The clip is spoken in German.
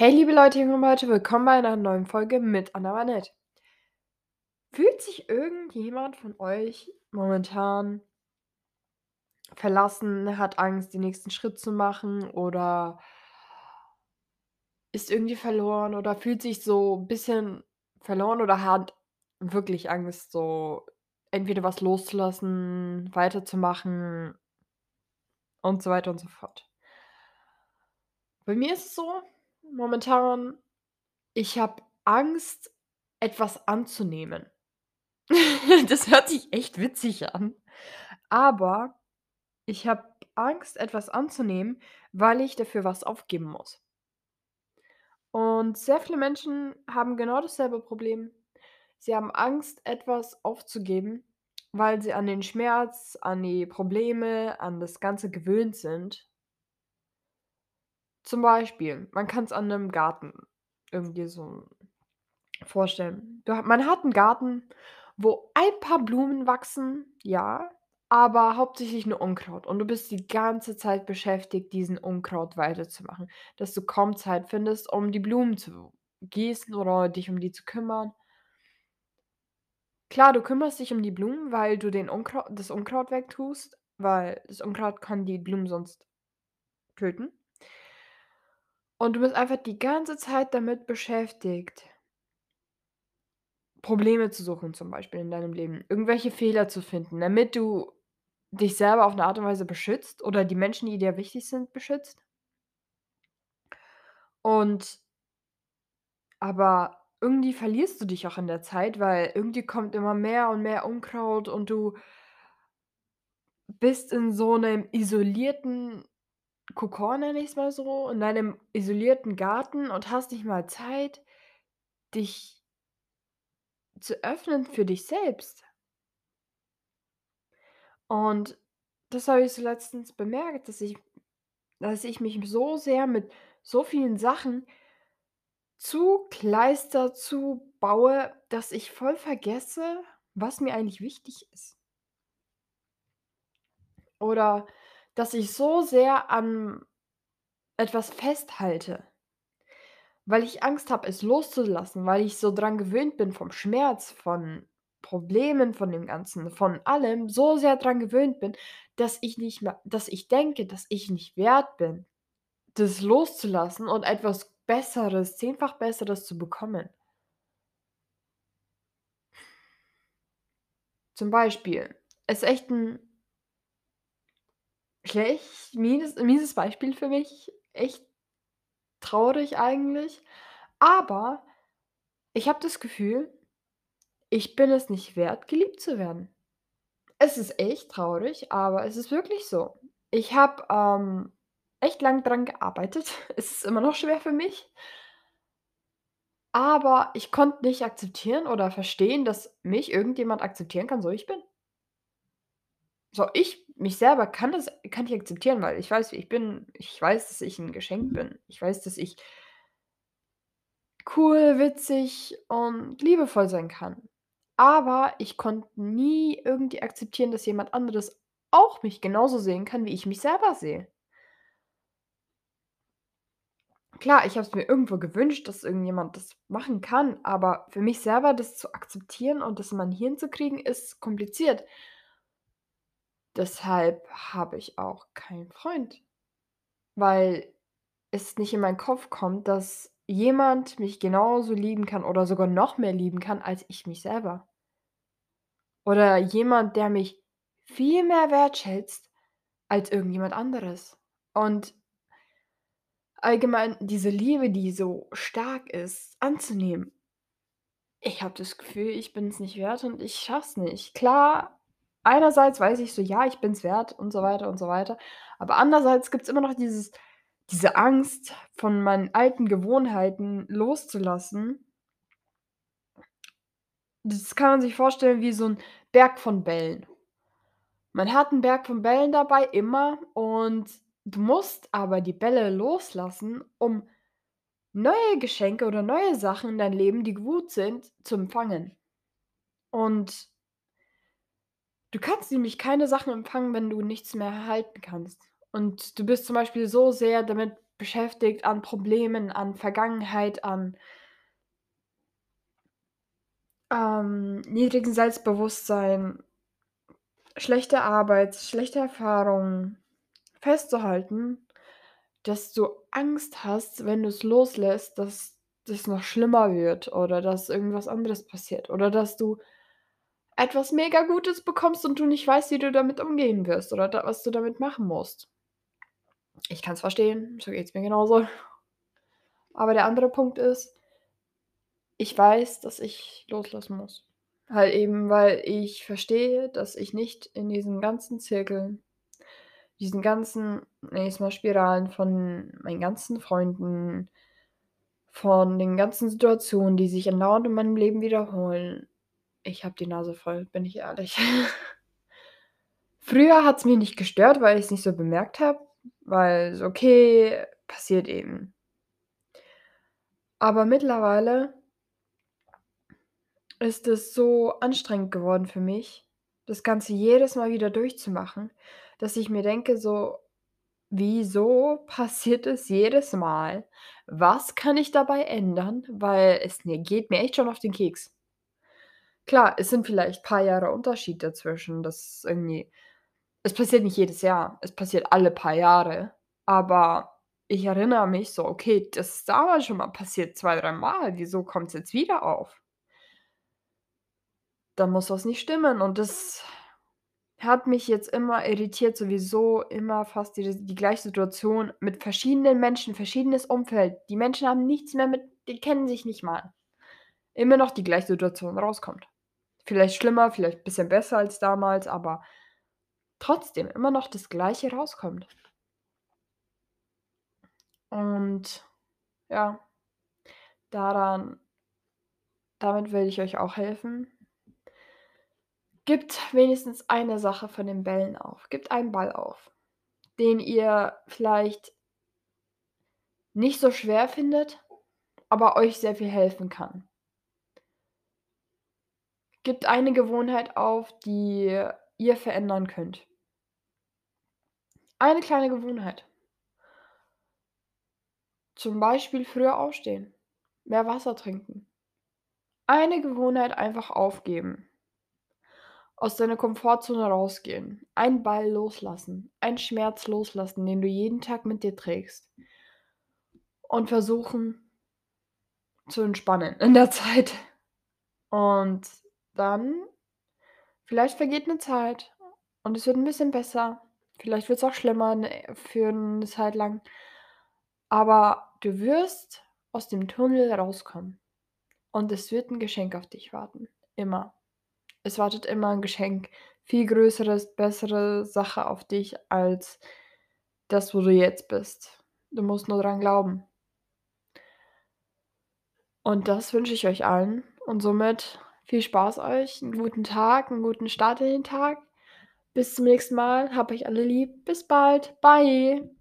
Hey, liebe Leute, junge Leute, willkommen bei einer neuen Folge mit Anna Vanette. Fühlt sich irgendjemand von euch momentan verlassen, hat Angst, den nächsten Schritt zu machen oder ist irgendwie verloren oder fühlt sich so 'n bisschen verloren oder hat wirklich Angst, so entweder was loszulassen, weiterzumachen und so weiter und so fort? Bei mir ist es so momentan, ich habe Angst, etwas anzunehmen. Das hört sich echt witzig an, aber ich habe Angst, etwas anzunehmen, weil ich dafür was aufgeben muss. Und sehr viele Menschen haben genau dasselbe Problem. Sie haben Angst, etwas aufzugeben, weil sie an den Schmerz, an die Probleme, an das Ganze gewöhnt sind. Zum Beispiel, man kann's an 'nem Garten irgendwie so vorstellen. Man hat 'n Garten, wo ein paar Blumen wachsen, ja, aber hauptsächlich nur Unkraut und du bist die ganze Zeit beschäftigt, diesen Unkraut weiterzumachen, dass du kaum Zeit findest, um die Blumen zu gießen oder dich um die zu kümmern. Klar, du kümmerst dich um die Blumen, weil du den Unkrau das Unkraut wegtust, weil das Unkraut kann die Blumen sonst töten. Und du bist einfach die ganze Zeit damit beschäftigt Probleme zu suchen zum Beispiel in deinem Leben, irgendwelche Fehler zu finden, damit du dich selber auf 'ne Art und Weise beschützt oder die Menschen, die dir wichtig sind, beschützt. Und aber irgendwie verlierst du dich auch in der Zeit, weil irgendwie kommt immer mehr und mehr Unkraut und du bist in so 'nem isolierten Kokon, nenne ich's mal so, in deinem isolierten Garten und hast nicht mal Zeit, dich zu öffnen für dich selbst. Und das habe ich so letztens bemerkt, dass ich dass ich mich so sehr mit so vielen Sachen zukleister, zubaue, dass ich voll vergesse, was mir eigentlich wichtig ist. Oder dass ich so sehr an etwas festhalte weil ich Angst habe, es loszulassen, weil ich so dran gewöhnt bin vom Schmerz, von Problemen, von dem Ganzen, von allem so sehr dran gewöhnt bin, dass ich nicht mehr dass ich denke, dass ich nicht wert bin, das loszulassen und etwas Besseres, zehnfach Besseres zu bekommen. Zum Beispiel, ist echt 'n echt mieses mieses Beispiel für mich, echt traurig eigentlich, aber ich habe das Gefühl, ich bin es nicht wert, geliebt zu werden. Es ist echt traurig, aber es ist wirklich so. Ich habe, ähm, echt lang dran gearbeitet. Es ist immer noch schwer für mich aber ich konnte nicht akzeptieren oder verstehen, dass mich irgendjemand akzeptieren kann, so ich bin. So, ich mich selber kann das kann ich akzeptieren, weil ich weiß, wie ich bin. Ich weiß, dass ich 'n Geschenk bin. Ich weiß, dass ich cool, witzig und liebevoll sein kann. Aber ich konnte nie irgendwie akzeptieren, dass jemand anderes auch mich genauso sehen kann, wie ich mich selber sehe. Klar, ich habe es mir irgendwo gewünscht, dass irgendjemand das machen kann, aber für mich selber das zu akzeptieren und das in mein Hirn zu kriegen, ist kompliziert. Deshalb habe ich auch keinen Freund, weil es nicht in meinen Kopf kommt, dass jemand mich genauso lieben kann oder sogar noch mehr lieben kann als ich mich selber. Oder jemand, der mich viel mehr wertschätzt als irgendjemand anderes. Und allgemein diese Liebe, die so stark ist, anzunehmen. Ich habe das Gefühl, ich bin's nicht wert und ich schaffe es nicht. Klar, einerseits weiß ich so: „Ja, ich bin's wert“ und so weiter und so weiter, aber andererseits gibt's immer noch dieses diese Angst, von meinen alten Gewohnheiten loszulassen. Das kann man sich vorstellen wie so 'n Berg von Bällen. Man hat 'n Berg von Bällen dabei immer und du musst aber die Bälle loslassen, um neue Geschenke oder neue Sachen in dein Leben, die gut sind, zu empfangen. Und du kannst nämlich keine Sachen empfangen, wenn du nichts mehr erhalten kannst. Und du bist zum Beispiel so sehr damit beschäftigt an Problemen, an Vergangenheit, an ähm, niedrigem Selbstbewusstsein schlechte Arbeit, schlechte Erfahrungen festzuhalten, dass du Angst hast, wenn du's loslässt, dass das noch schlimmer wird oder dass irgendwas anderes passiert oder dass du etwas mega Gutes bekommst und du nicht weißt, wie du damit umgehen wirst oder da was du damit machen musst. Ich kann's verstehen, so geht's mir genauso. Aber der andere Punkt ist ich weiß, dass ich loslassen muss. Halt eben, weil ich verstehe, dass ich nicht in diesen ganzen Zirkeln diesen ganzen, ich's mal, Spiralen von meinen ganzen Freunden von den ganzen Situationen, die sich andauernd in meinem Leben wiederholen ich habe die Nase voll, bin ich ehrlich. Früher hat's mich nicht gestört, weil ich's nicht so bemerkt habe, weil so: „Okay, passiert eben.“ Aber mittlerweile ist es so anstrengend geworden für mich, das Ganze jedes Mal wieder durchzumachen, dass ich mir denke so: „Wieso passiert es jedes Mal? Was kann ich dabei ändern?“ Weil es mir geht mir echt schon auf den Keks. Klar, es sind vielleicht paar Jahre Unterschied dazwischen, das irgendwie es passiert nicht jedes Jahr, es passiert alle paar Jahre, aber ich erinnere mich so: „Okay, das ist damals schon mal passiert, 2, dreimal. Wieso kommt's jetzt wieder auf?“ Da muss was nicht stimmen und das hat mich jetzt immer irritiert, sowieso immer fast die die gleiche Situation mit verschiedenen Menschen, verschiedenes Umfeld. Die Menschen haben nichts mehr mit die kennen sich nicht mal. Immer noch die gleiche Situation rauskommt. Vielleicht schlimmer, vielleicht bisschen besser als damals, aber trotzdem immer noch das Gleiche rauskommt. Und ja, daran damit will ich euch auch helfen. Gebt wenigstens eine Sache von den Bällen auf. Gebt einen Ball auf, den ihr vielleicht nicht so schwer findet, aber euch sehr viel helfen kann. Gebt eine Gewohnheit auf, die ihr verändern könnt. Eine kleine Gewohnheit. Zum Beispiel früher aufstehen, mehr Wasser trinken. Eine Gewohnheit einfach aufgeben. Aus deiner Komfortzone rausgehen, einen Ball loslassen, einen Schmerz loslassen, den du jeden Tag mit dir trägst. Und versuchen zu entspannen in der Zeit. Und dann vielleicht vergeht 'ne Zeit und es wird 'n bisschen besser. Vielleicht wird's auch schlimmer, ne für 'ne Zeit lang. Aber du wirst aus dem Tunnel rauskommen. Und es wird 'n Geschenk auf dich warten, immer. Es wartet immer 'n Geschenk, viel größeres, bessere Sache auf dich als das, wo du jetzt bist. Du musst nur dran glauben. Und das wünsche ich euch allen und somit viel Spaß euch, 'n guten Tag, 'n guten Start in den Tag. Bis zum nächsten Mal, habt euch alle lieb. Bis bald. Bye.